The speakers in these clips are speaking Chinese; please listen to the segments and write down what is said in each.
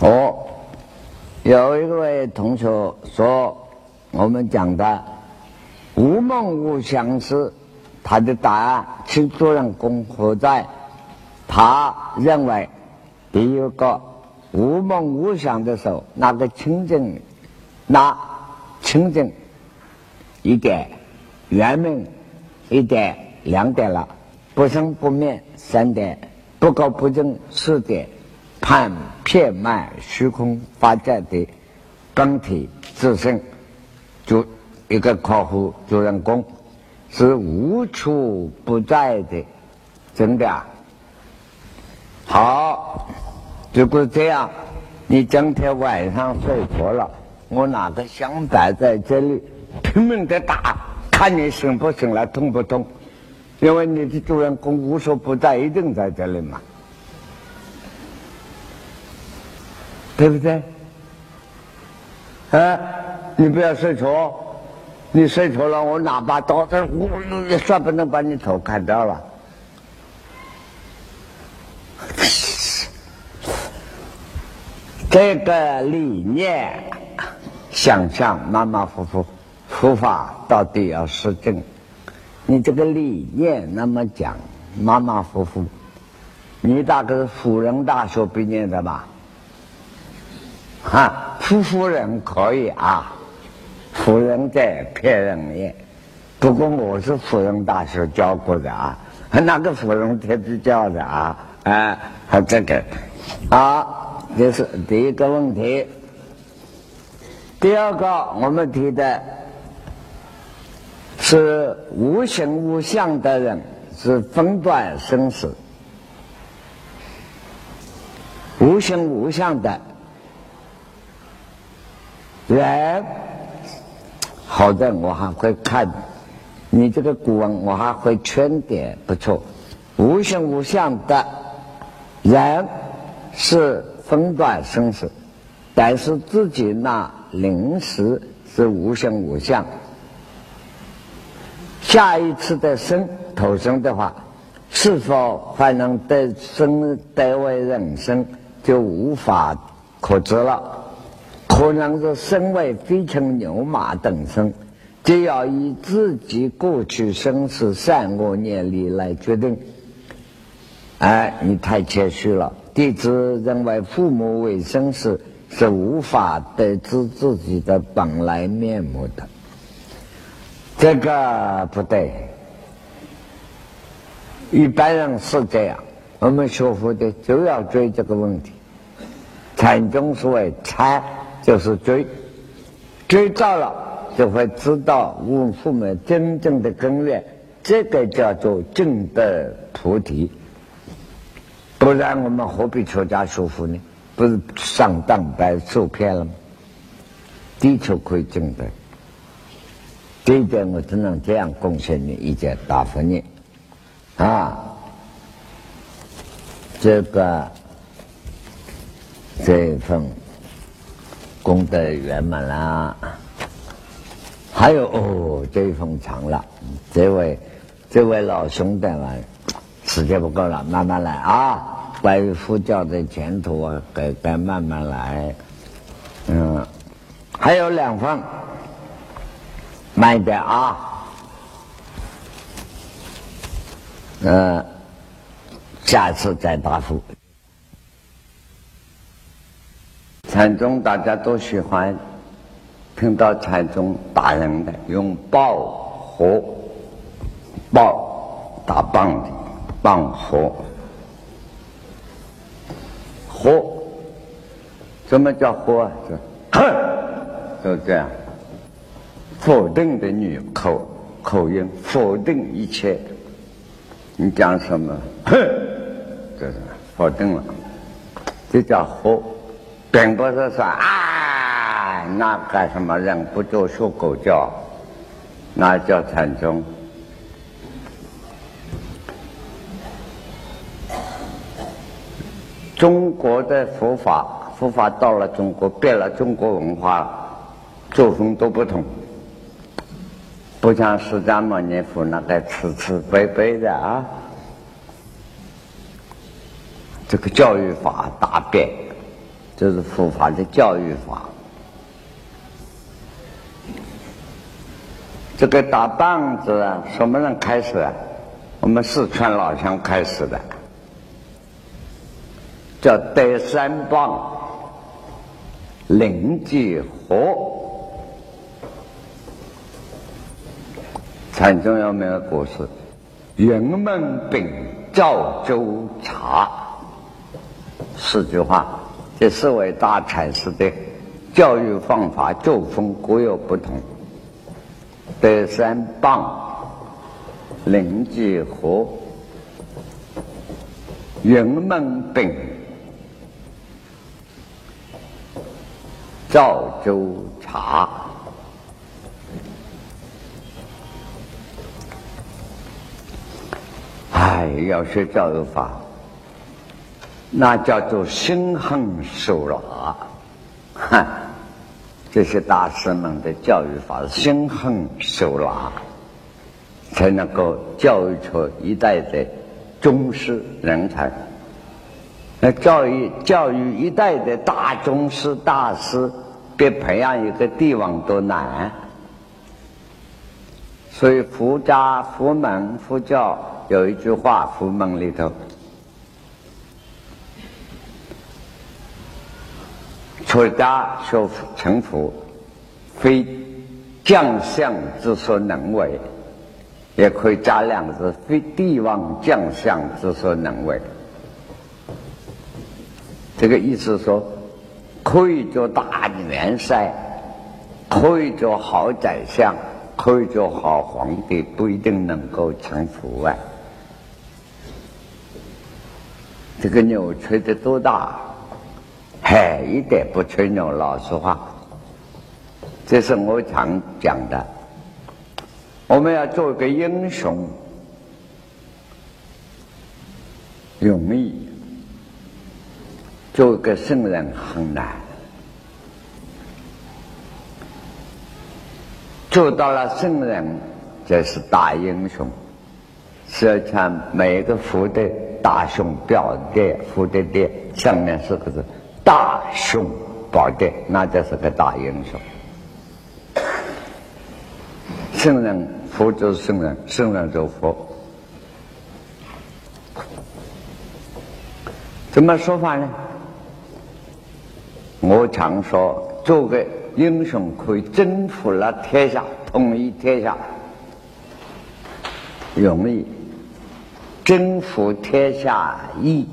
哦，有一位同学说，我们讲的无梦无相是他的答案，其主人公何在？他认为第一个无梦无想的时候，那个清净，那清净一点，圆明一点，两点了，不生不灭三点，不垢不净四点。判片脉虚空发展的本体自身，就一个客户主人公是无处不在的，真的啊。好，如果这样，你今天晚上睡着了，我拿个香摆在这里，拼命的打，看你醒不醒来，痛不痛？因为你的主人公无所不在，一定在这里嘛。对不对？啊，你不要睡着，你睡着了，我拿把刀子，我也算不能把你头砍掉了。这个理念，想象马马虎虎，佛法到底要实证。你这个理念那么讲，马马虎虎，你大概是辅仁大学毕业的吧？啊，夫夫人可以啊，夫人在骗人也。不过我是芙蓉大学教过的啊，那个芙蓉特别教的啊，啊，还这个，好，这是第一个问题。第二个，我们提的是无形无相的人是分段生死，无形无相的。人，好的，我还会看你这个古文，我还会圈点，不错。无形无相的人是分段生死，但是自己那临时是无形无相。下一次的生投生的话，是否还能得生得为人生，就无法可知了。可能是身为飞禽牛马等生，就要以自己过去生死善恶念力来决定。哎，你太谦虚了。弟子认为父母为生死是无法得知自己的本来面目的，这个不对。一般人是这样，我们学佛的就要追这个问题。禅宗所谓禅。就是追，追到了就会知道悟父母真正的根源，这个叫做正德菩提。不然我们何必出家学佛呢？不是上当白受骗了吗？的确可以证得，这一点我只能这样贡献你一件答复你啊，这个这份。功德圆满啦！还有哦，这一封长了，这位这位老兄弟们，时间不够了，慢慢来啊！关于佛教的前途啊，该该慢慢来。嗯，还有两份，慢一点啊。嗯，下次再答复。禅宗大家都喜欢听到禅宗打人的，用棒和棒打棒的棒和和，什么叫和啊？哼，就这样，否定的女口口音，否定一切。你讲什么？哼，这是否定了，这叫和。并不是说啊，那个什么人不就学狗叫，那叫禅宗。中国的佛法，佛法到了中国，变了中国文化，作风都不同，不像释迦牟尼佛那个慈慈悲悲的啊，这个教育法大变。这是佛法的教育法。这个打棒子啊，什么人开始啊？我们四川老乡开始的，叫德山棒，灵济河。很重要没有故事，云门饼赵州茶，四句话。这四位大禅师的教育方法作风各有不同。德山棒，灵济河，云门饼，赵州茶。哎，要学教育法，那叫做心狠手辣。哈，这些大师们的教育法心狠手辣，才能够教育出一代的宗师人才。那教育教育一代的大宗师大师，比培养一个帝王都难。所以佛家、佛门、佛教。有一句话，佛门里头，出家学成佛，非将相之所能为，也可以加两个字：非帝王将相之所能为。这个意思说，可以做大元帅，可以做好宰相，可以做好皇帝，不一定能够成佛啊。这个牛吹得多大？嗨，一点不吹牛。老实话，这是我常讲的。我们要做一个英雄，容易；做一个圣人很难。做到了圣人，这是大英雄。实际上，每个福的。大雄表的，福德的上面四个字“大雄宝殿”，那就是个大英雄。圣人，佛就是圣人，圣人就佛。怎么说法呢？我常说，做个英雄可以征服了天下，统一天下，容易。征服天下易，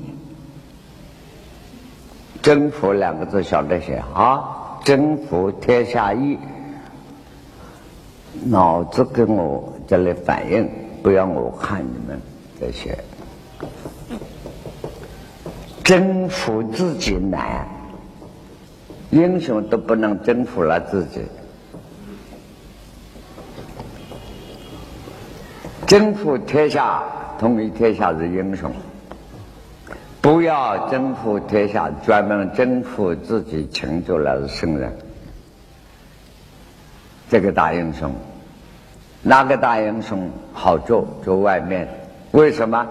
征服两个字晓得写啊？征服天下易，脑子跟我这里反应，不要我看你们这些。征服自己难，英雄都不能征服了自己，征服天下。统一天下是英雄，不要征服天下，专门征服自己，成就了圣人。这个大英雄，哪个大英雄好做？做外面？为什么？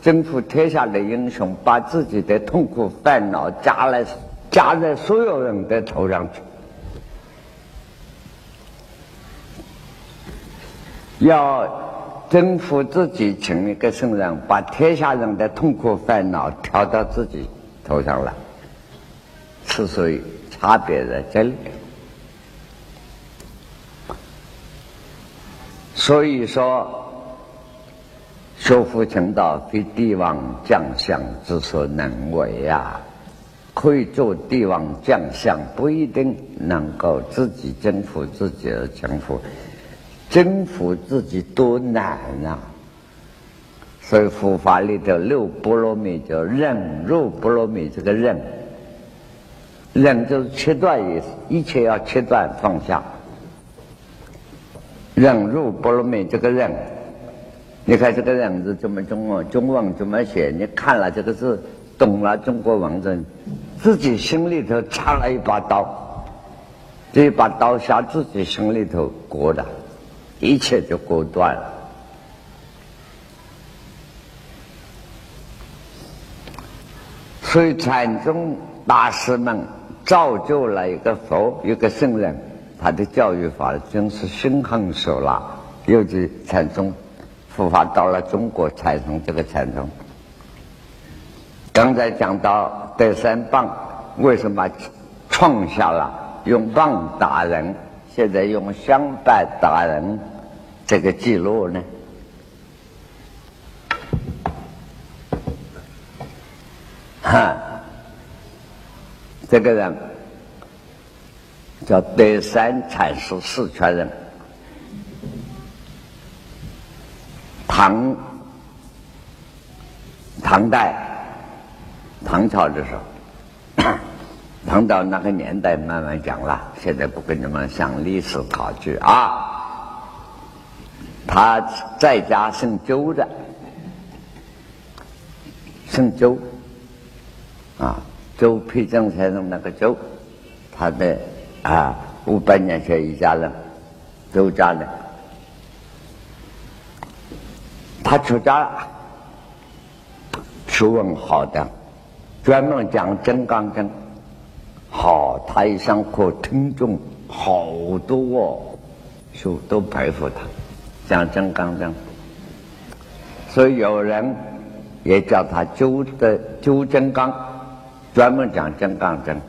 征服天下的英雄，把自己的痛苦烦恼加了加在所有人的头上去，要。征服自己成一个圣人，把天下人的痛苦烦恼挑到自己头上来，之所以差别在这里。所以说，修复成道非帝王将相之所能为呀。可以做帝王将相，不一定能够自己征服自己而征服。征服自己多难啊！所以佛法里头六波罗蜜叫忍辱波罗蜜，这个忍，忍就是切断意思，一切要切断放下。忍辱波罗蜜这个忍，你看这个忍字怎么中文中文怎么写？你看了这个字，懂了中国文字，自己心里头插了一把刀，这一把刀下自己心里头割的。一切就割断了，所以禅宗大师们造就了一个佛，一个圣人，他的教育法真是心狠手辣。尤其禅宗佛法到了中国，产生这个禅宗。刚才讲到德山棒，为什么创下了用棒打人，现在用香板打人这个记录呢？哈，这个人叫德山禅师，四川人，唐唐代唐朝的时候，唐到那个年代慢慢讲了，现在不跟你们讲历史考据啊。他在家姓周的，姓周。啊，周丕正先生那个周，他的啊五百年前一家人，周家的，他出家了，学问好的，专门讲《金刚经》，好，他一上课听众好多哦，就都佩服他，讲《金刚经》，所以有人也叫他周的周金刚。专门讲金刚经，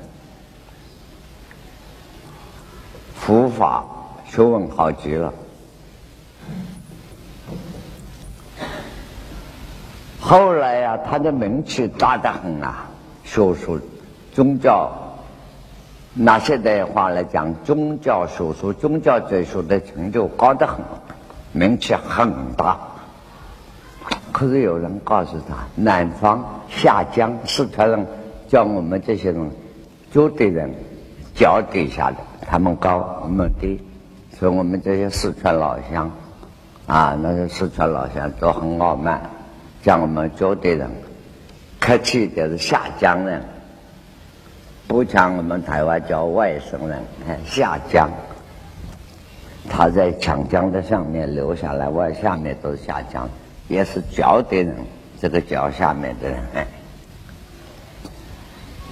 佛法学问好极了。后来呀，他的名气大得很啊，学术、宗教，拿现代话来讲，宗教学术、宗教哲学的成就高得很，名气很大。可是有人告诉他，南方下江四川人。叫我们这些人，就的人脚底下的，他们高，我们低，所以我们这些四川老乡，啊，那些四川老乡都很傲慢，叫我们脚的人，客气一点是下江人，不像我们台湾叫外省人，下江，他在长江的上面流下来，外下面都是下江，也是脚底人，这个脚下面的人。哎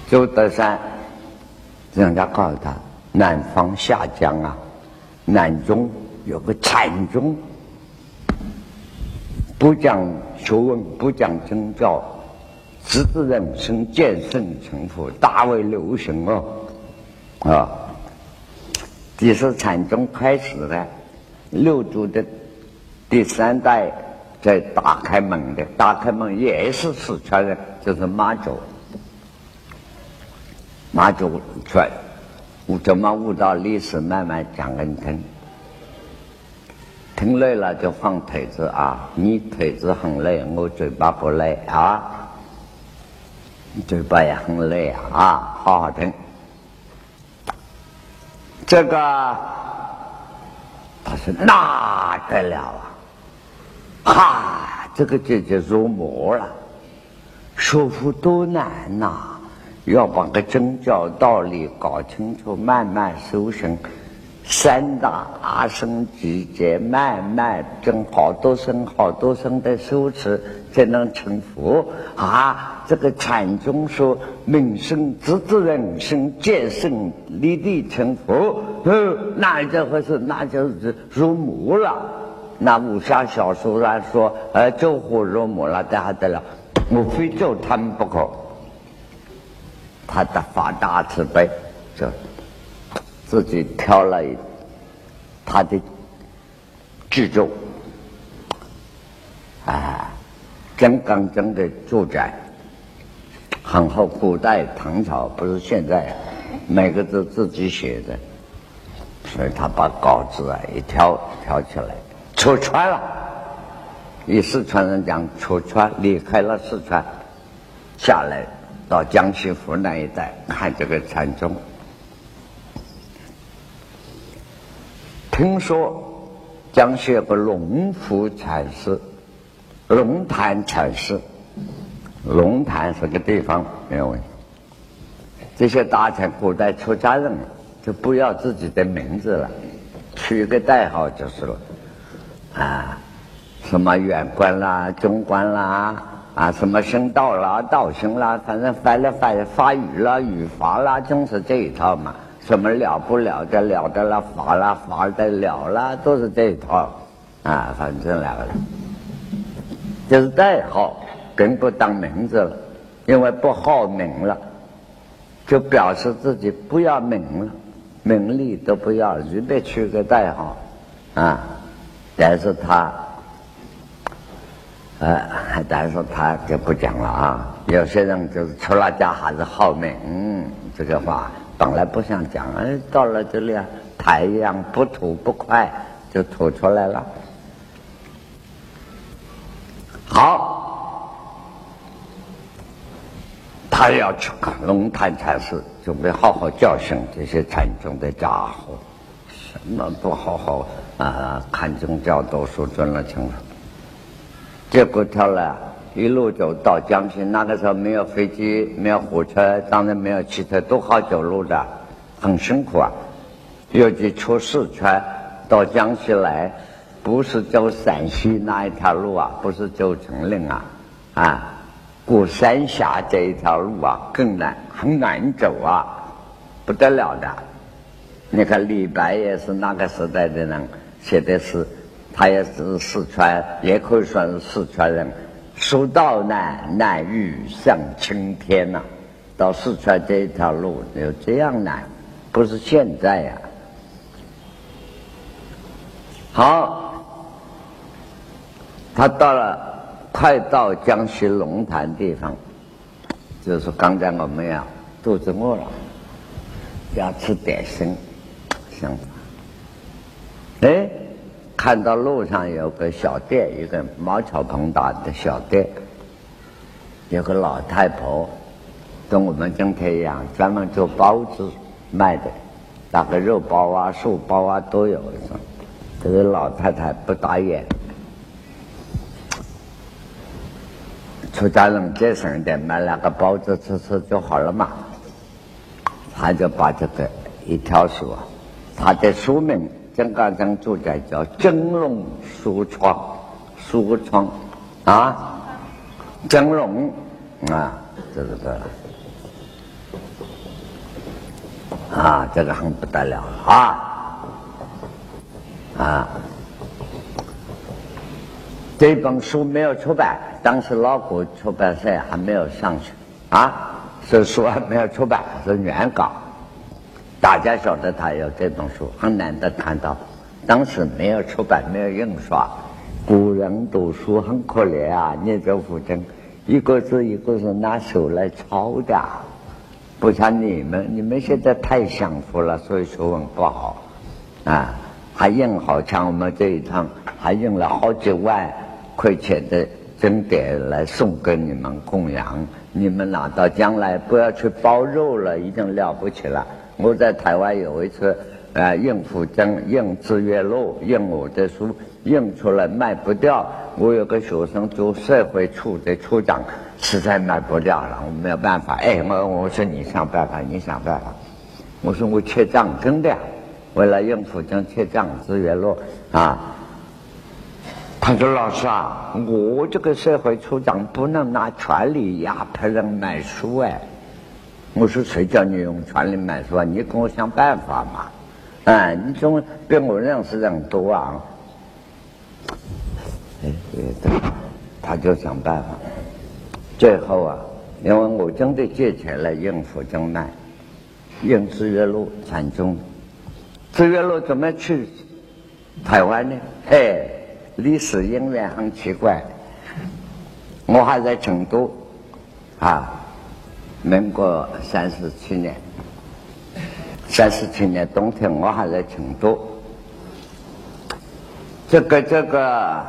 周德山，人家告诉他，南方下江啊，南中有个禅宗，不讲学问，不讲宗教，直至人生，见圣成佛，大为流行哦，啊，这是禅宗开始的，六祖的第三代在打开门的，打开门也是四川人，就是马祖。马祖传，我怎么悟到历史？慢慢讲给你听。听累了就放腿子啊！你腿子很累，我嘴巴不累啊！嘴巴也很累啊！好好听。这个他说那得了啊！哈，这个姐姐入魔了，说服多难呐！要把个宗教道理搞清楚，慢慢修行，三大阿僧集结，慢慢跟好多生好多生的修持，才能成佛啊！这个禅宗说，明生直至人生，见圣立地成佛，那这回事，那就是入魔了。那武侠小说来说，呃，救火入魔了，这还得了？我非救他们不可。他的发大慈悲，就自己挑了他的制作，啊，金刚经的住宅，很后。古代唐朝不是现在，每个字自己写的，所以他把稿子啊一挑挑起来，出川了。以四川人讲，出川离开了四川，下来。到江西湖南一带看这个禅宗，听说江西有个龙福禅师，龙潭禅师，龙潭是个地方没有问题。这些大臣古代出家人就不要自己的名字了，取一个代号就是了，啊，什么远官啦、中官啦。啊，什么生道啦、道行啦，反正翻了翻法语啦、语法啦，总是这一套嘛。什么了不了的了的啦，法啦法的了啦，都是这一套。啊，反正两个人就是代号，更不当名字了，因为不好名了，就表示自己不要名了，名利都不要，随便取个代号啊。但是他。呃，但是他就不讲了啊。有些人就是出了家还是好命，这个话本来不想讲，哎，到了这里啊，太阳不吐不快，就吐出来了。好，他要去看龙潭禅师，准备好好教训这些禅宗的家伙，什么不好好啊看宗教、读书、尊了清楚。结果他了一路走到江西，那个时候没有飞机，没有火车，当然没有汽车，都好走路的，很辛苦啊。尤其出四川到江西来，不是走陕西那一条路啊，不是走成岭啊，啊，过三峡这一条路啊更难，很难走啊，不得了的。你看李白也是那个时代的人写的诗。他也是四川，也可以算是四川人。蜀道难，难于上青天呐。到四川这一条路有这样难，不是现在呀。好，他到了，快到江西龙潭地方，就是刚才我们要肚子饿了，要吃点心，想法，哎。看到路上有个小店，一个毛草棚大的小店，有个老太婆，跟我们今天一样，专门做包子卖的，那个肉包啊、素包啊都有。这个老太太不打眼，出家人节省点，买两个包子吃吃就好了嘛。他就把这个一条书，他的书名。金刚城住宅叫蒸笼书窗，书窗啊，蒸笼啊，这个啊，这个很不得了啊啊！这本书没有出版，当时老古出版社还没有上去啊，这书还没有出版，是原稿。大家晓得他有这本书，很难得看到。当时没有出版，没有印刷。古人读书很可怜啊！念着古经，一个字一个字拿手来抄的，不像你们，你们现在太享福了，所以学问不好啊。还印好像我们这一趟，还印了好几万块钱的经典来送给你们供养。你们拿到将来不要去包肉了，已经了不起了。我在台湾有一次，啊，印福经、印资月录、印我的书，印出来卖不掉。我有个学生做社会处的处长，实在卖不掉了，我没有办法。哎，我我说你想办法，你想办法。我说我缺账，真的，为了印福经缺账资月录啊。他说老师啊，我这个社会处长不能拿权力压迫人买书哎。我说谁叫你用权力买书啊？你给我想办法嘛！哎，你总比我认识人多啊！哎，他就想办法。最后啊，因为我真的借钱来应付正卖，应资月路禅宗。资月路怎么去台湾呢？哎，历史因缘很奇怪。我还在成都啊。民国三十七年，三十七年冬天，我还在成都。这个这个，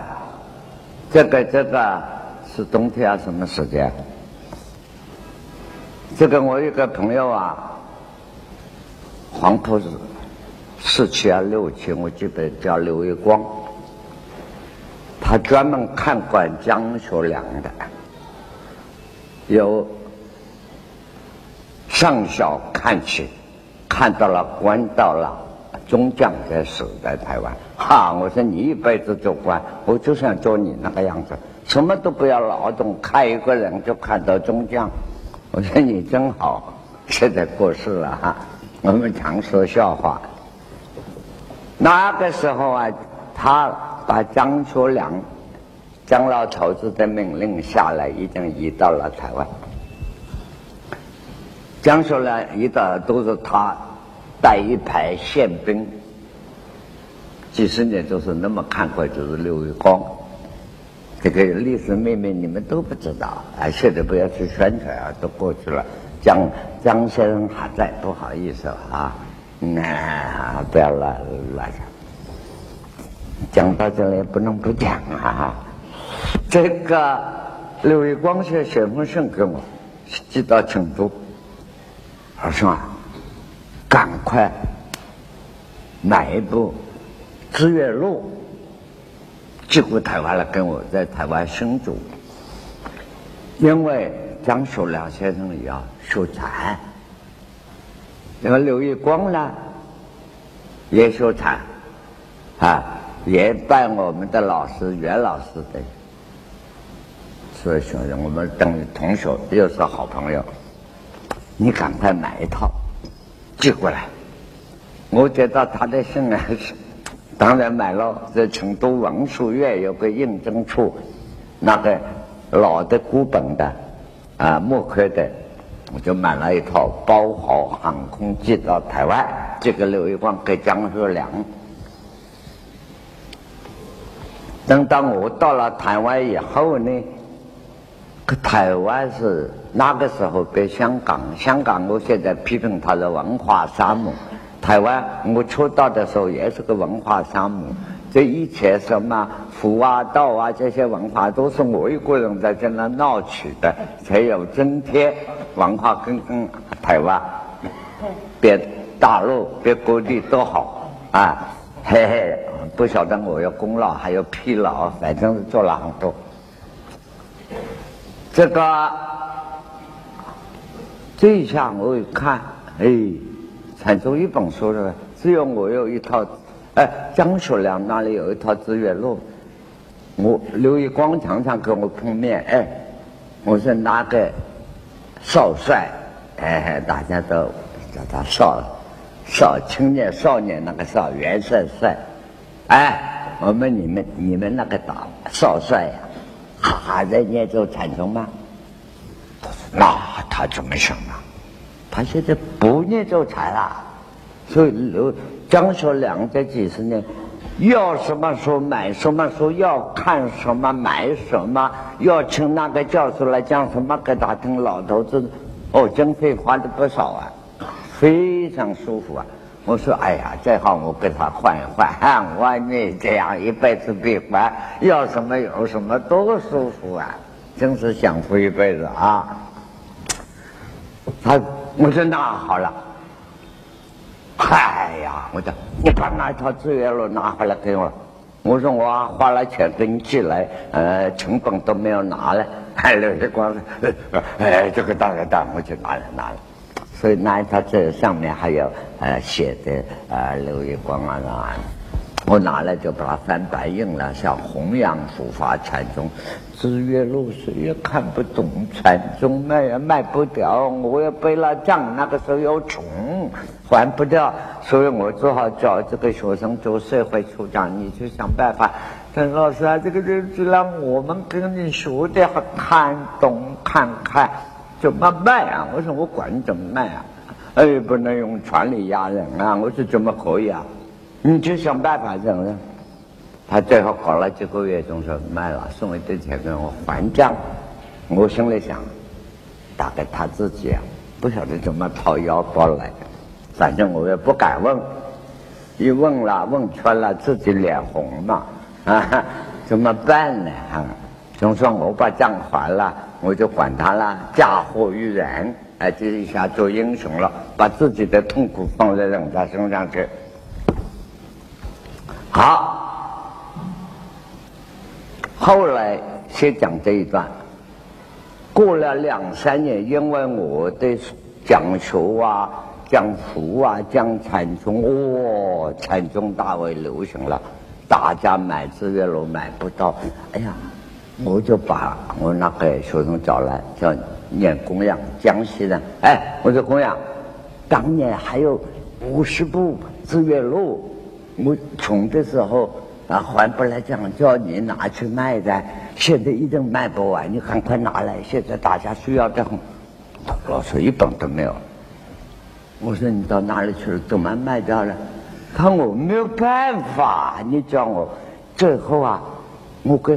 这个这个是冬天啊？什么时间？这个我一个朋友啊，黄埔四期啊六期，我记得叫刘月光，他专门看管江学良的，由。上校看起，看到了官到了，中将在死在台湾。哈，我说你一辈子做官，我就想做你那个样子，什么都不要劳动，看一个人就看到中将。我说你真好，现在过世了哈。我们常说笑话。那个时候啊，他把张学良、张老头子的命令下来，已经移到了台湾。江学良移到都是他带一排宪兵，几十年就是那么看过，就是刘玉光。这个历史秘密你们都不知道，啊，现在不要去宣传啊，都过去了。江江先生还在，不好意思啊。那不要乱乱讲，讲到这里不能不讲啊！这个刘玉光先写封信给我，寄到成都，他说啊，赶快买一部《资月录》寄回台湾来，跟我在台湾生主，因为张学良先生也要修禅。那个刘玉光呢，也修禅，啊，也拜我们的老师袁老师的，所以说我们等于同学，又是好朋友。你赶快买一套寄过来。我接到他的信啊，当然买了，在成都文殊院有个印证处，那个老的古本的啊木刻的。我就买了一套包好航空寄到台湾，这个刘玉光给江学良。等到我到了台湾以后呢，可台湾是那个时候被香港，香港我现在批评它的文化沙漠，台湾我出道的时候也是个文化沙漠。这一切什么佛啊道啊这些文化都是我一个人在这那闹起的，才有今天文化跟跟台湾比大陆比各地都好啊，嘿嘿，不晓得我要功劳还有疲劳，反正做了很多。这个这一下我一看，哎，产出一本书了，只有我有一套。哎，江学良那里有一套资源录，我刘一光常常跟我碰面。哎，我说哪个少帅？哎，大家都叫他少少青年少年那个少元帅帅。哎，我们你们你们那个大少帅呀，还在念咒禅宗吗？那他怎么想的？他现在不念咒禅了，所以刘。江学良这几十年，要什么书买什么书，要看什么买什么，要请那个教授来讲什么给他听。老头子，哦，经费花的不少啊，非常舒服啊。我说，哎呀，最好我给他换一换。我你这样一辈子闭关，要什么有什么，多舒服啊！真是享福一辈子啊。他，我说那好了。哎呀，我讲你把那套资源录拿回来给我。我说我花了钱给你寄来，呃，成本都没有拿来，还留下光哎，这个当然当，我就拿了拿了。所以那他这上面还有呃写的呃刘玉光啊。我拿来就把它翻白印了，像弘扬佛法禅宗。资月录谁也看不懂，禅宗卖也卖不掉，我也背了账，那个时候又穷，还不掉，所以我只好找这个学生做社会处长，你去想办法。陈老师啊，这个日子让我们跟你学的看懂看看，怎么卖啊？我说我管你怎么卖啊？哎，不能用权力压人啊！我说怎么可以啊？你就想办法，怎么？他最后搞了几个月，总是卖了，送一点钱给我还账。我心里想，大概他自己啊，不晓得怎么掏腰包来的。反正我也不敢问，一问了，问穿了，自己脸红嘛，啊，怎么办呢？啊，总算我把账还了，我就管他了，嫁祸于人，哎，这一下做英雄了，把自己的痛苦放在人家身上去。好。后来先讲这一段，过了两三年，因为我的讲学啊、讲佛啊、讲禅宗，哇，禅宗大为流行了，大家买资源楼买不到，哎呀，我就把我那个学生找来，叫念供养，江西人。哎，我说供养，当年还有五十部《日月录》，我穷的时候啊还不来讲，叫你拿去卖的，现在一定卖不完，你赶快拿来，现在大家需要的很。老师一本都没有。我说你到哪里去了？怎么卖掉了？他我没有办法，你叫我最后啊，我跟。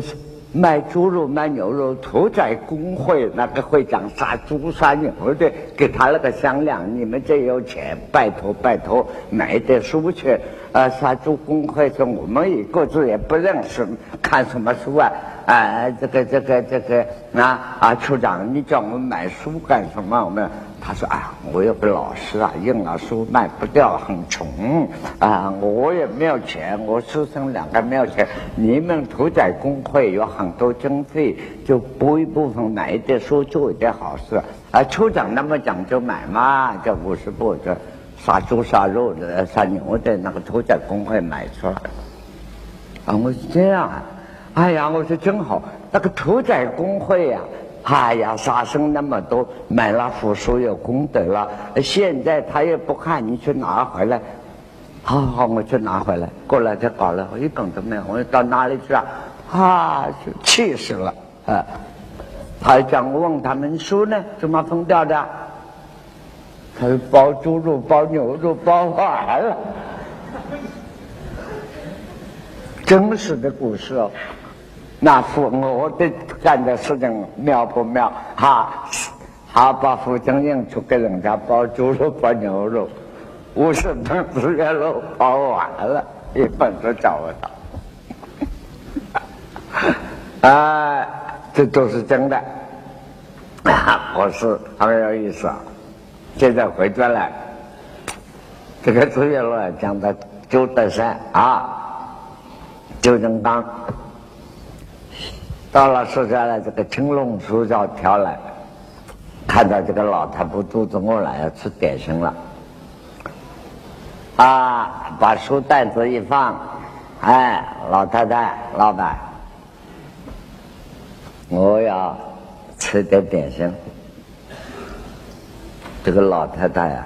卖猪肉、卖牛肉，屠宰工会那个会长杀猪杀牛的，给他那个商量，你们这有钱，拜托拜托，买点书去。啊，杀猪工会说我们一个字也不认识，看什么书啊？啊，这个这个这个啊啊，处长，你叫我们买书干什么？我们。他说：“啊，我有个老师啊，印了书卖不掉，很穷啊，我也没有钱，我师生两个没有钱。你们屠宰工会有很多经费，就拨一部分买一点书，做一点好事。啊，处长那么讲究买嘛，这五十部这杀猪杀肉的、杀牛的那个屠宰工会买出来。啊，我是这样啊，哎呀，我说真好，那个屠宰工会呀。”哎呀，杀生那么多，买了佛书有功德了。现在他也不看，你去拿回来。好好，我去拿回来。过来才搞了，我一本都没有。我到哪里去啊？啊，气死了啊！他讲问他们书呢，怎么封掉的？他说包猪肉、包牛肉、包完了。真实的故事哦。那父我的干的事情妙不妙？哈，他把父亲印出给人家包猪肉、包牛肉，五十本日月录包完了，一本都找不到。啊，这都是真的。我是很有意思。现在回转来，这个日月录讲的周德山啊，周正刚。到了宿舍了，这个青龙书叫调来，看到这个老太婆肚子饿了，要吃点心了，啊，把书袋子一放，哎，老太太，老板，我要吃点点心。这个老太太呀，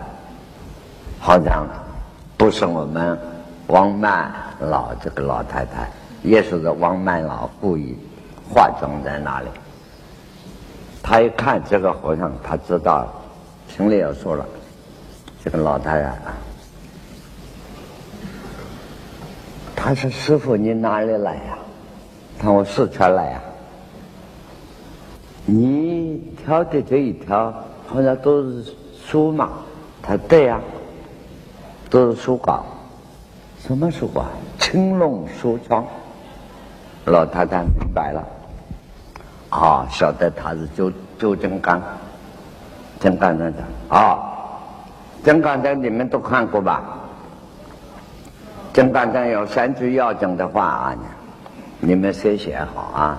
好像不是我们王曼老这个老太太，也是王曼老故意。化妆在哪里？他一看这个和尚，他知道，心里要说了，这个老太太，他说：“师傅，你哪里来呀？”他说：“我四川来呀。”你挑的这一条好像都是书嘛？他对呀，都是书稿。什么书啊？青龙书窗。老太太明白了。啊，晓得他是周周正刚，正刚真的啊，正刚站你们都看过吧？正刚站有三句要紧的话啊，你们先写好啊。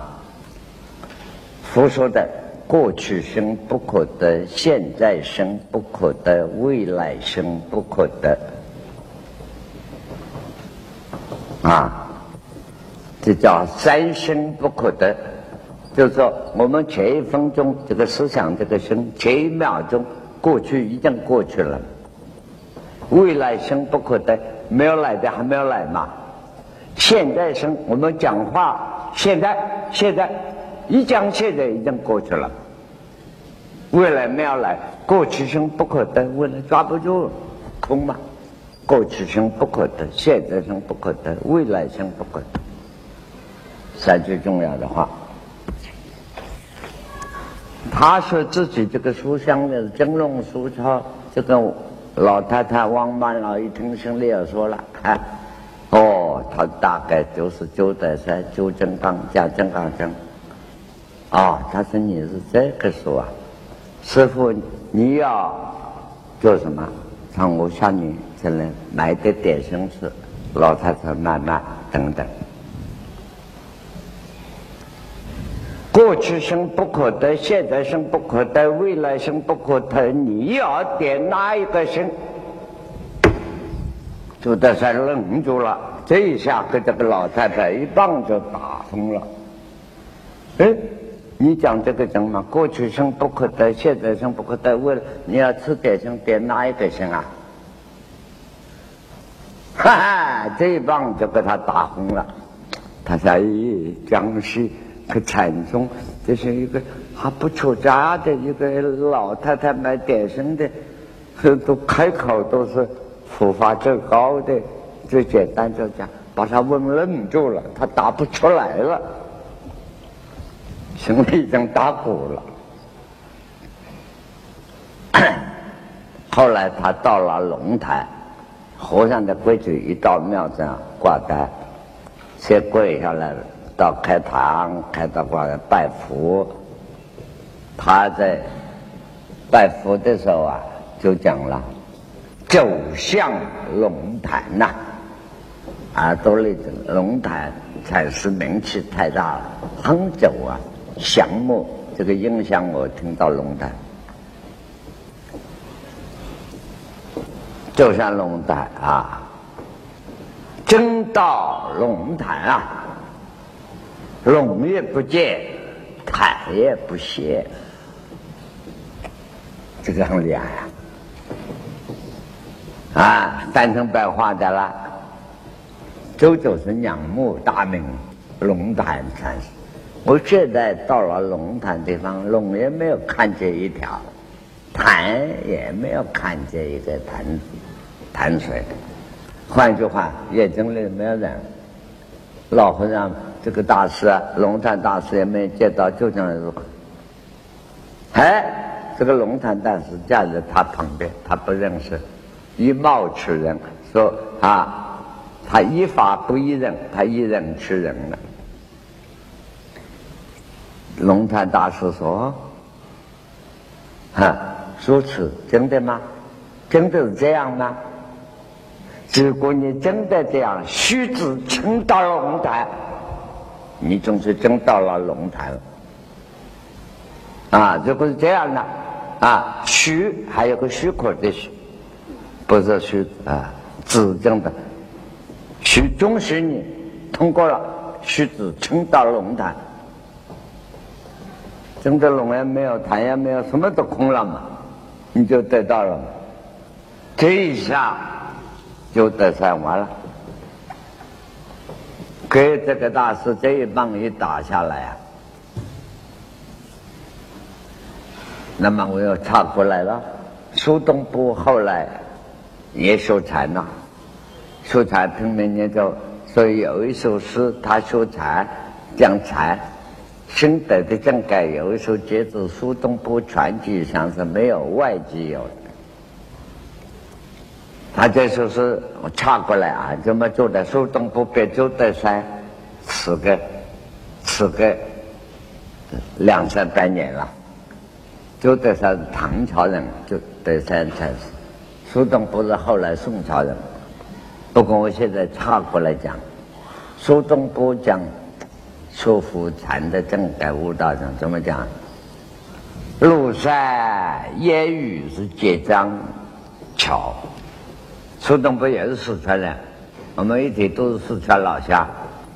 佛说的过去生不可得，现在生不可得，未来生不可得，啊，这叫三生不可得。就是说，我们前一分钟这个思想这个生，前一秒钟过去已经过去了，未来生不可得，没有来的还没有来嘛。现在生，我们讲话，现在现在一讲现在已经过去了，未来没有来，过去生不可得，未来抓不住，空嘛。过去生不可得，现在生不可得，未来生不可得，三句重要的话。他说自己这个书香的蒸笼书抄，这个老太太王曼老一听心里也说了，哎，哦，他大概就是九德山、九正刚加郑刚生。啊，他说你是这个书啊，师傅你要做什么？让我向你这里买点点心吃。老太太慢慢等等。过去生不可得，现在生不可得，未来生不可得。你要点哪一个生？朱德山愣住了。这一下给这个老太太一棒就打疯了。哎，你讲这个经嘛，过去生不可得，现在生不可得，为了你要吃点心，点哪一个心啊？哈哈，这一棒就给他打红了。他说：“咦，江西可禅宗，这是一个还不出家的一个老太太卖点心的，都开口都是佛法最高的，最简单就讲，把他问愣住了，他答不出来了，心里已经打鼓了。后来他到了龙潭。”和尚的规矩，一到庙上挂单，先跪下来了，到开堂开到挂拜佛。他在拜佛的时候啊，就讲了：“走向龙潭呐，耳朵里的龙潭才是名气太大了。很久啊，降魔这个影响我听到龙潭。”就像龙潭啊，真到龙潭啊，龙也不见，潭也不现，这个很厉害啊！啊，翻成白话的了，这就是仰慕大名龙潭禅师。我现在到了龙潭地方，龙也没有看见一条，潭也没有看见一个潭。潭水，换句话，眼睛里没有人。老和尚这个大师啊，龙潭大师也没见到，就这样子。哎，这个龙潭大师站在他旁边，他不认识，以貌取人，说啊，他依法不依人，他依人取人了。龙潭大师说：“哈，如此真的吗？真的是这样吗？”如果你真的这样，须知撑到龙潭，你总是真到了龙潭。啊，如果是这样的，啊，虚还有个虚口的虚，不是虚啊，指正的虚，终是你通过了，须知撑到龙潭，真的龙也没有，潭也没有，什么都空了嘛，你就得到了，这一下。就得算完了，给这个大师这一棒一打下来啊，那么我又插过来了。苏东坡后来也修禅了，修禅拼命念咒，所以有一首诗他修禅讲禅心得的正改，有一首节子苏东坡传记上是没有外籍有的。他这首诗我插过来啊，怎么做的？苏东坡给周德山赐个赐个两三百年了。周德山是唐朝人，就德山才是。苏东坡是后来宋朝人。不过我现在岔过来讲，苏东坡讲说服禅的正改悟道上怎么讲？庐山烟雨是结张桥。苏东坡也是四川人，我们一提都是四川老乡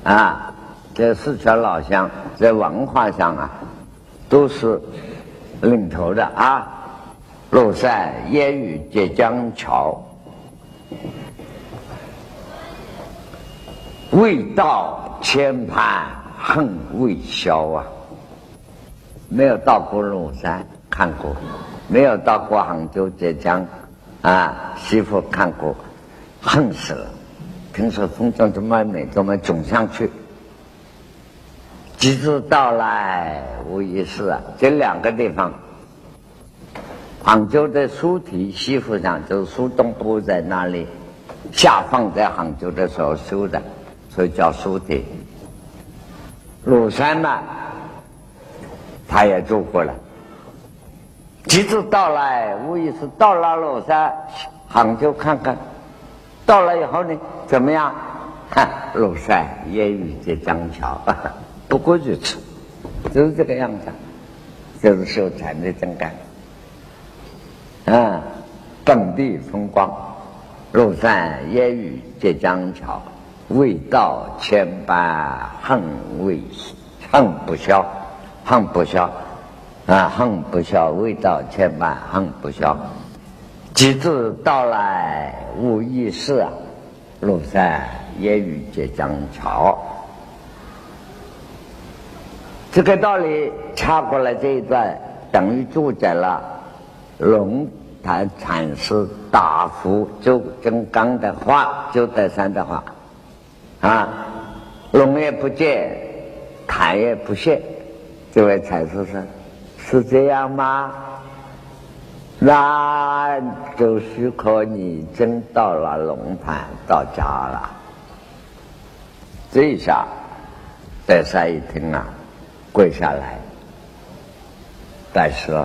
啊。这四川老乡在文化上啊，都是领头的啊。庐山烟雨结江桥，未到千盘恨未消啊。没有到过庐山看过，没有到过杭州浙江。啊，媳妇看过，恨死了。听说风筝这么美，这么总上去。几次到来无疑是啊，这两个地方，杭州的书体西湖上，就是苏东坡在那里下放在杭州的时候修的，所以叫书体。庐山嘛，他也住过了。几次到来，无疑是到了庐山、杭州看看。到了以后呢，怎么样？哈，庐山烟雨结江桥，不过如此，就是这个样子，就是修禅的真干。啊，本地风光，庐山烟雨结江桥，未到千般恨未恨不消。恨不消，啊，恨不消，未到千万恨不消。及至到来无一事，庐山烟雨皆将潮。这个道理插过来这一段，等于注解了龙潭禅师答复周真刚的话，周德山的话啊，龙也不见，潭也不现。这位禅师说：“是这样吗？那就许可你真到了龙潭到家了。”这一下，德山一听啊。跪下来，但是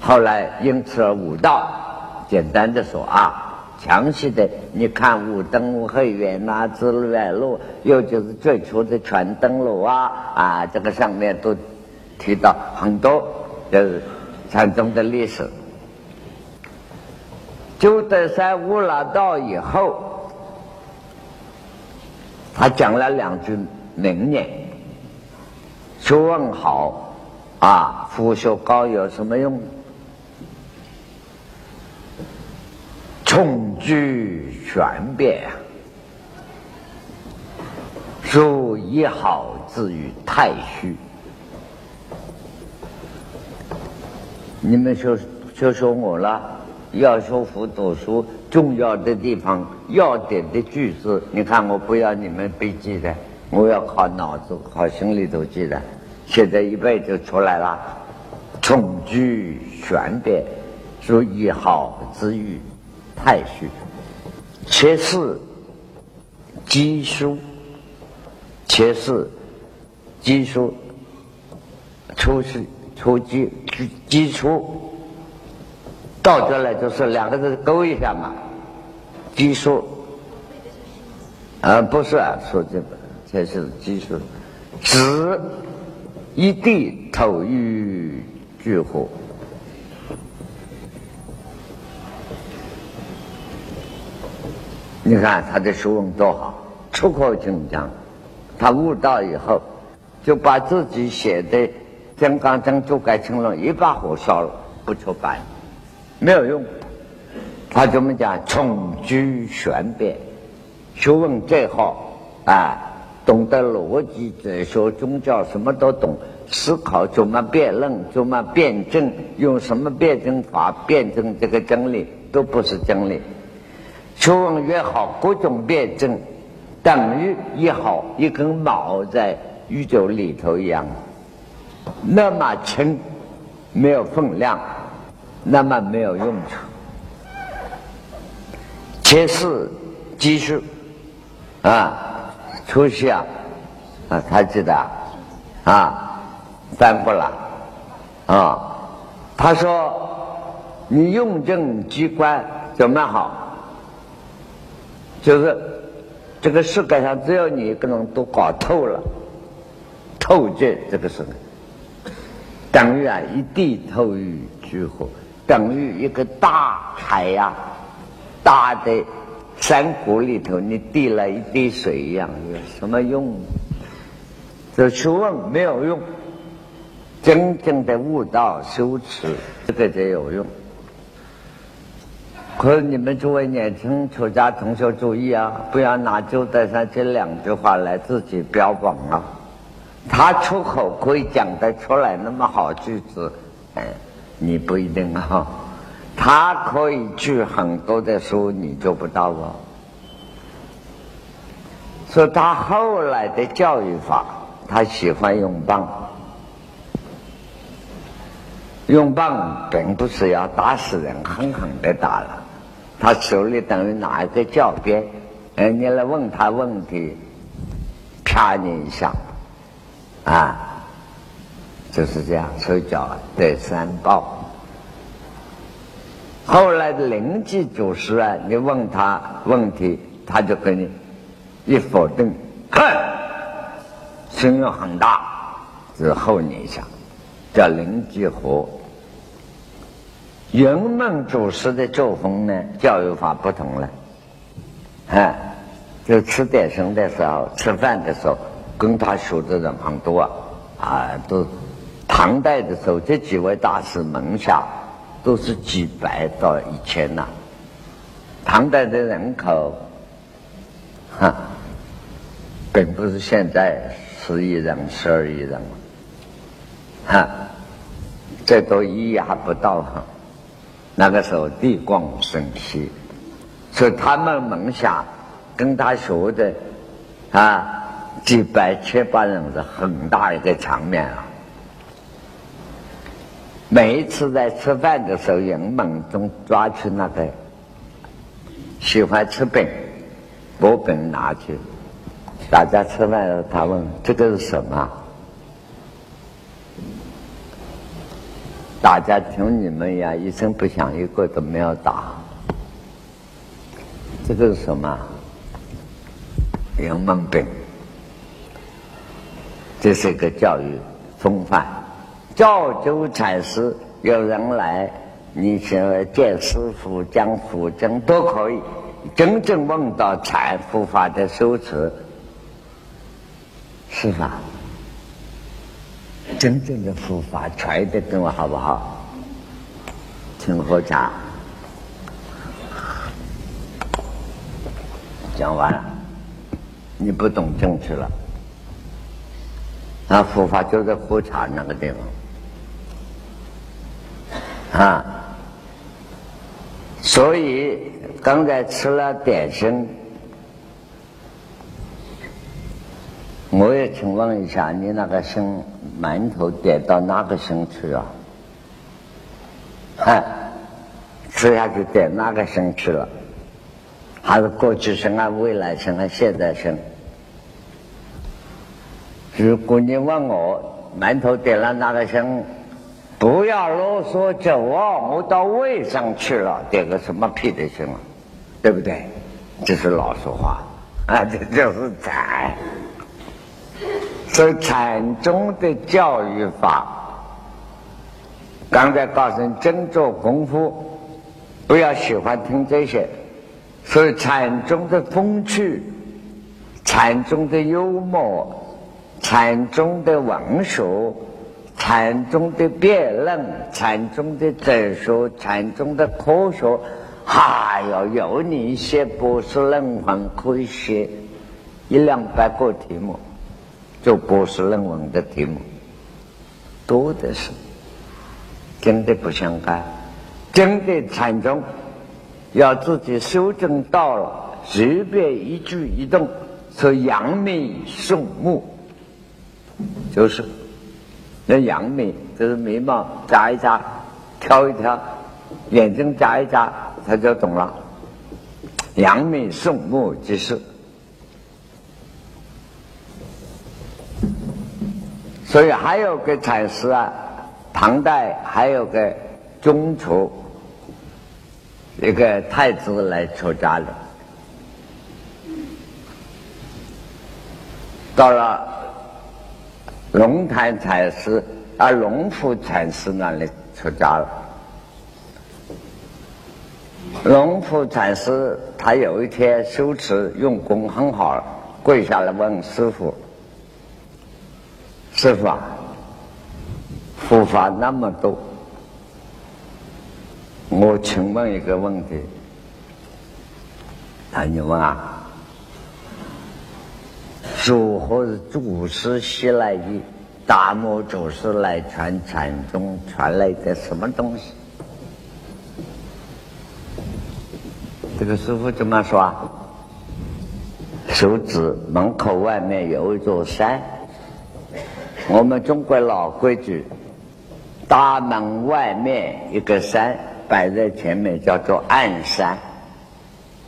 后来因此而悟道。简单的说啊，详细的你看五灯五黑园呐，之类路，又就是最初的全灯笼啊啊，这个上面都提到很多就是禅宗的历史。就在山悟了道以后，他讲了两句名言。学问好啊，佛学高有什么用？重聚玄变啊，书一好自于太虚。你们就就说我了，要说佛读书，重要的地方、要点的句子，你看我不要你们背记的，我要靠脑子、靠心里头记的。现在一背就出来了，重居玄变，所以好之欲太虚，且是基书，且是基书，初是初基基基础，到这来就是两个字勾一下嘛，基数，啊不是啊，说这个才是基数，只。一地投于巨火，你看他的学问多好，出口成章。他悟道以后，就把自己写的《金刚经》就改成了一把火烧了，不出版，没有用。他怎么讲？从居玄变，学问最好啊。懂得逻辑、哲学、宗教，什么都懂。思考怎么辩论，怎么辩证，用什么辩证法辩证这个真理，都不是真理。学问越好，各种辩证等于一好一根毛在宇宙里头一样，那么轻，没有分量，那么没有用处。其是技术啊。出息啊！啊，他记得啊，翻过了啊。他说：“你用证机关怎么好？就是这个世界上只有你一个人都搞透了，透解这个事，等于啊一地透雨之火，等于一个大海呀，大的。”山谷里头，你滴了一滴水一样，有什么用？这学问没有用，真正的悟道修持，这个才有用。可是你们诸位年轻出家同学注意啊，不要拿周德山这两句话来自己标榜啊。他出口可以讲得出来那么好句子，哎，你不一定哦。他可以举很多的书，你做不到哦。说他后来的教育法，他喜欢用棒，用棒并不是要打死人，狠狠的打了。他手里等于拿一个教鞭，哎，你来问他问题，啪你一下，啊，就是这样，所以叫得三报。后来的灵济祖师啊，你问他问题，他就给你一否定，哼，声音很大，是后一下，叫灵济活。云梦祖师的作风呢，教育法不同了，啊，就吃点心的时候，吃饭的时候，跟他学的人很多啊，啊都唐代的时候，这几位大师门下都是几百到一千呐。唐代的人口，哈，并不是现在十亿人、十二亿人，哈，这都一压不到哈。那个时候地广人稀，所以他们门下跟他学的啊。几百千八人是很大一个场面啊！每一次在吃饭的时候，人们总抓去那个喜欢吃饼，把饼拿去，大家吃饭的，他问这个是什么？大家听你们呀，一声不响，一个都没有打。这个是什么？人们饼。这是一个教育风范，赵州禅师有人来，你想见师傅讲佛经都可以，真正问到禅佛法的修持，是吧？真正的佛法传的跟我好不好？请喝茶。讲完了，你不懂正确了。那佛法就在喝茶那个地方啊，所以刚才吃了点心，我也请问一下，你那个心馒头点到哪个心去了？啊，吃下去点哪个心去了？还是过去生啊，未来生啊，现在生？如果你问我馒头点了哪个香，不要啰嗦着我，我到胃上去了，点个什么屁的心啊，对不对？这是老实话啊，这就是禅。所以禅宗的教育法，刚才告诉你，真做功夫，不要喜欢听这些。所以禅宗的风趣，禅宗的幽默。禅宗的文学，禅宗的辩论，禅宗的哲学，禅宗的科学，还要有你写博士论文，可以写一两百个题目，做博士论文的题目多的是，真的不相干。真的禅宗要自己修正到了，随便一举一动，是扬眉送目。就是，那杨眉就是眉毛扎一扎，挑一挑，眼睛眨一眨，他就懂了。杨眉送目即是。所以还有个禅师啊，唐代还有个中厨，一个太子来出家了，到了。龙潭禅师啊，龙福禅师那里出家了。龙福禅师他有一天修持用功很好，跪下来问师傅：“师傅啊，佛法那么多，我请问一个问题。”他你问啊？如何是祖师西来的？大摩祖师来传禅宗传来的什么东西？这个师傅怎么说？手指门口外面有一座山，我们中国老规矩，大门外面一个山摆在前面，叫做暗山，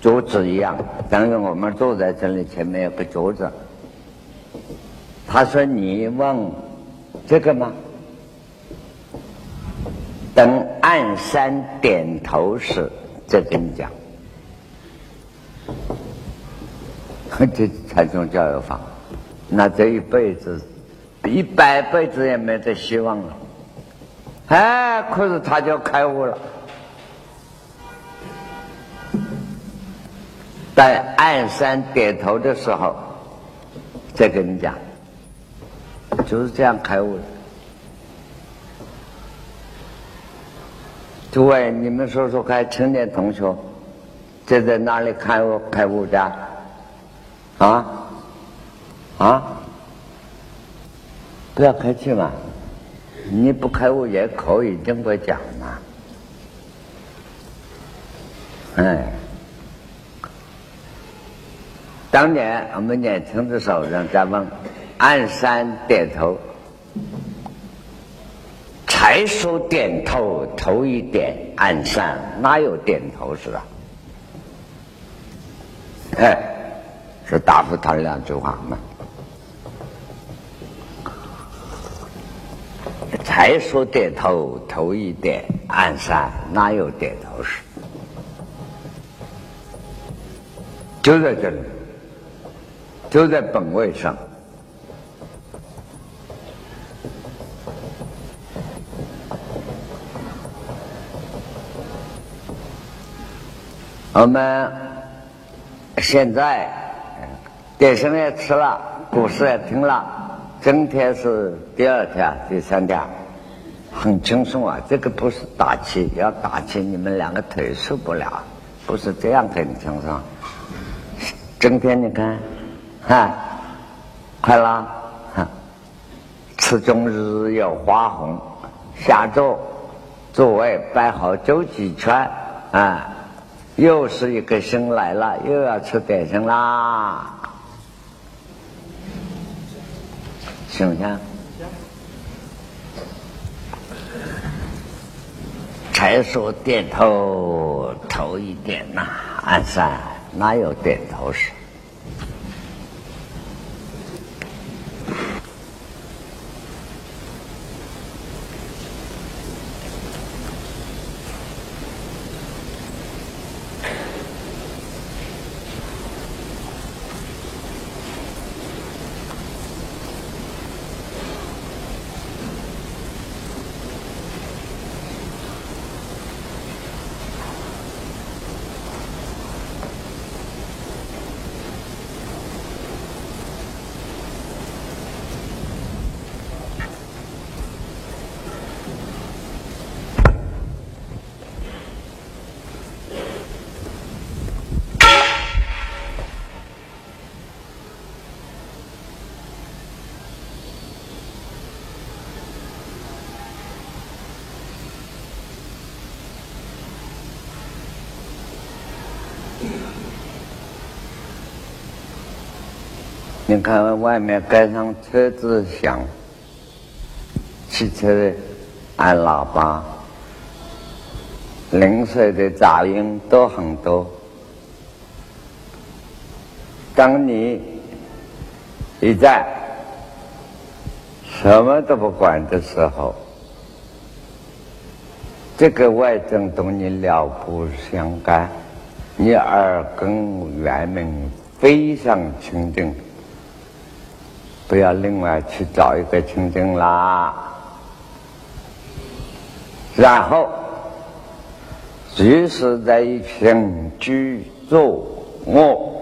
桌子一样，等于我们坐在这里，前面有个桌子。他说：“你问这个吗？”等暗山点头时，再跟你讲。这禅宗教育法，那这一辈子一百辈子也没得希望了。哎，可是他就开悟了，在暗山点头的时候，再跟你讲。就是这样开悟的。诸位，你们说说看，青年同学，这在哪里开悟开悟的？啊？啊？不要客气嘛，你不开悟也可以这么讲嘛。哎，当年我们年轻的时候，人家问按山点头。才说点头，头一点按山，哪有点头是啊？哎，是答复他两句话嘛。才说点头，头一点按山，哪有点头事？就在这里，就在本位上。我们现在点心也吃了，故事也听了，今天是第二天、第三天，很轻松啊！这个不是打气，要打气你们两个腿受不了，不是这样很轻松。今天你看，哈，快了，哈，吃中日有花红，下周座位摆好周几圈，啊。又是一个星来了，又要吃点心啦，行不行？才说点头，头一点呐，暗算哪有点头事？你看外面街上车子响，汽车按喇叭，零碎的杂音都很多。当你一在什么都不管的时候，这个外境同你了不相干，你耳根圆明非常清净。不要另外去找一个清净啦，然后即使在行居住卧，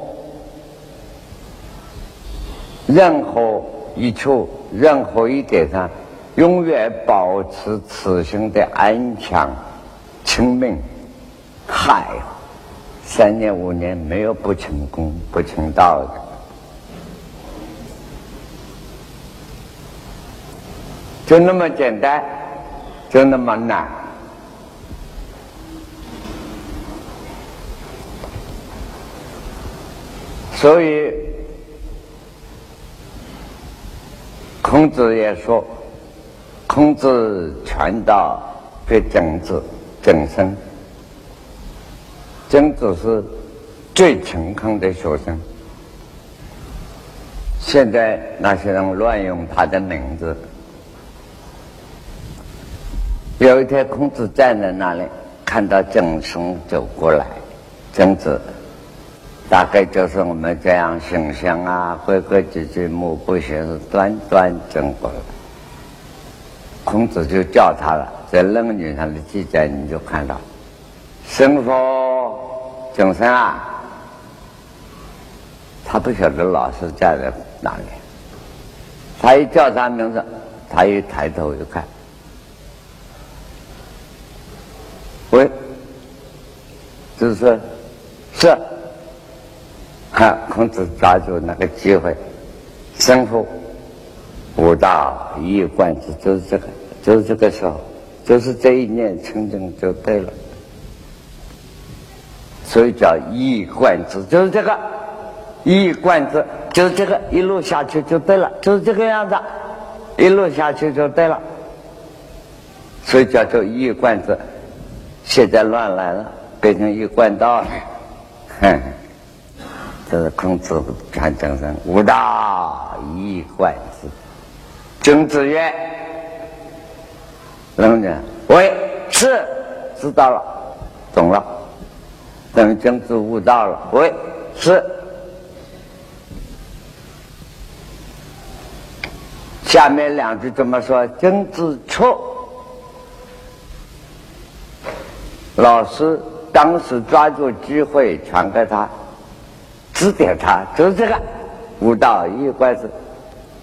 任何一处、任何一点上，永远保持此心的安详、清明。嗨，三年五年没有不成功、不成道的。就那么简单，就那么难，所以孔子也说：“孔子传道给曾子、曾生，曾子是最诚恳的学生。现在那些人乱用他的名字。”有一天，孔子站在那里，看到曾生走过来。曾子大概就是我们这样形象啊，规规矩矩、目不斜视、端端正过来。孔子就叫他了，在《论语》上的记载你就看到：“生说曾生啊，他不晓得老师站在哪里。他一叫他名字，他一抬头一看。喂就是说，是，哈，孔子抓住那个机会，生乎吾道一以贯之，就是这个，就是这个时候，就是这一念成真就对了。所以叫一以贯之，就是这个一以贯之，就是这个一路下去就对了，就是这个样子，一路下去就对了。所以叫做一以贯之。现在乱来了，变成一贯道了。哼，这是孔子传正生，吾道一贯之。曾子曰：“人家喂，是知道了，懂了。”等君子悟道了，喂，是。下面两句怎么说？君子出。老师当时抓住机会传给他，指点他，就是这个悟道一关是。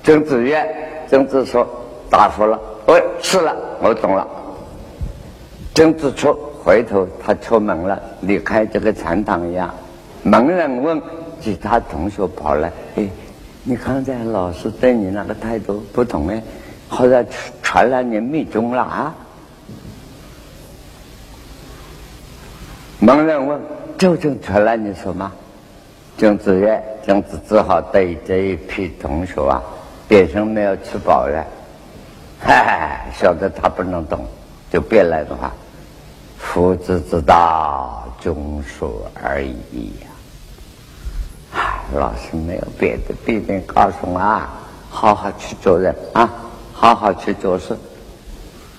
曾子曰：“曾子说，答复了，喂，是了，我懂了。”曾子错。回头他出门了，离开这个禅堂一样。门人问其他同学跑来：“哎，你刚才老师对你那个态度不同哎，好像传了你密宗了啊？”门人问：“究竟传了你什么？”曾子曰：“曾子只好对这一批同学啊，变成没有吃饱了，哈哈，晓得他不能懂，就别来的话。”夫子之道，忠恕而已呀！老师没有别的，必定告诉我啊，好好去做人啊，好好去做事。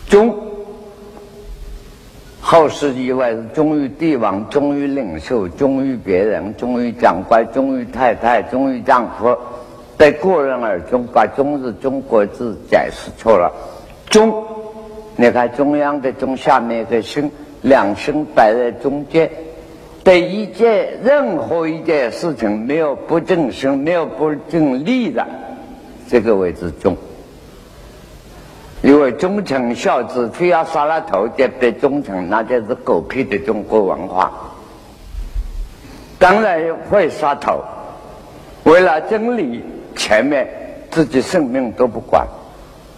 忠，后世以为是忠于帝王，忠于领袖，忠于别人，忠于长官，忠于太太，忠于丈夫。对个人而忠，把“忠”字、中国字解释错了。忠，你看中央的“中”下面一个“心”。两心摆在中间，对一件任何一件事情没有不正心、没有不正利的，这个位置忠。因为忠臣孝子，非要杀了头才被忠诚，那就是狗屁的中国文化。当然会杀头，为了真理，前面自己生命都不管，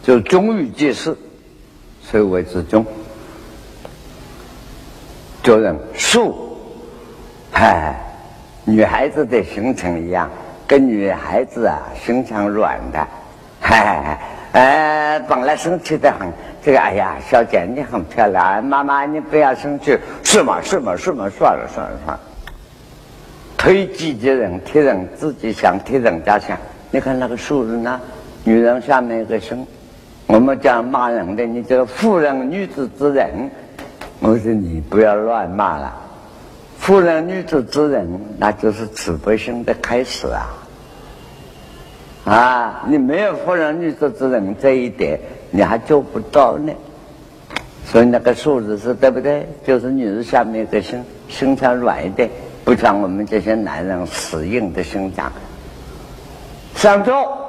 就忠于己事，所以为之忠。做人素，哎，女孩子的形成一样，跟女孩子啊形成软的，嗨，哎，本来生气的很，这个哎呀，小姐你很漂亮，妈妈你不要生气，是吗？是吗？是吗？算了算了算了，推己及人，替人自己想，替人家想。你看那个数字呢？女人下面一个生，我们讲骂人的，你这个妇人女子之人。我说你不要乱骂了，妇人女子之仁，那就是慈悲心的开始啊！啊，你没有妇人女子之仁这一点，你还做不到呢。所以那个数字是对不对？就是女人下面一个心，心肠软一点，不像我们这些男人死硬的心肠。上座。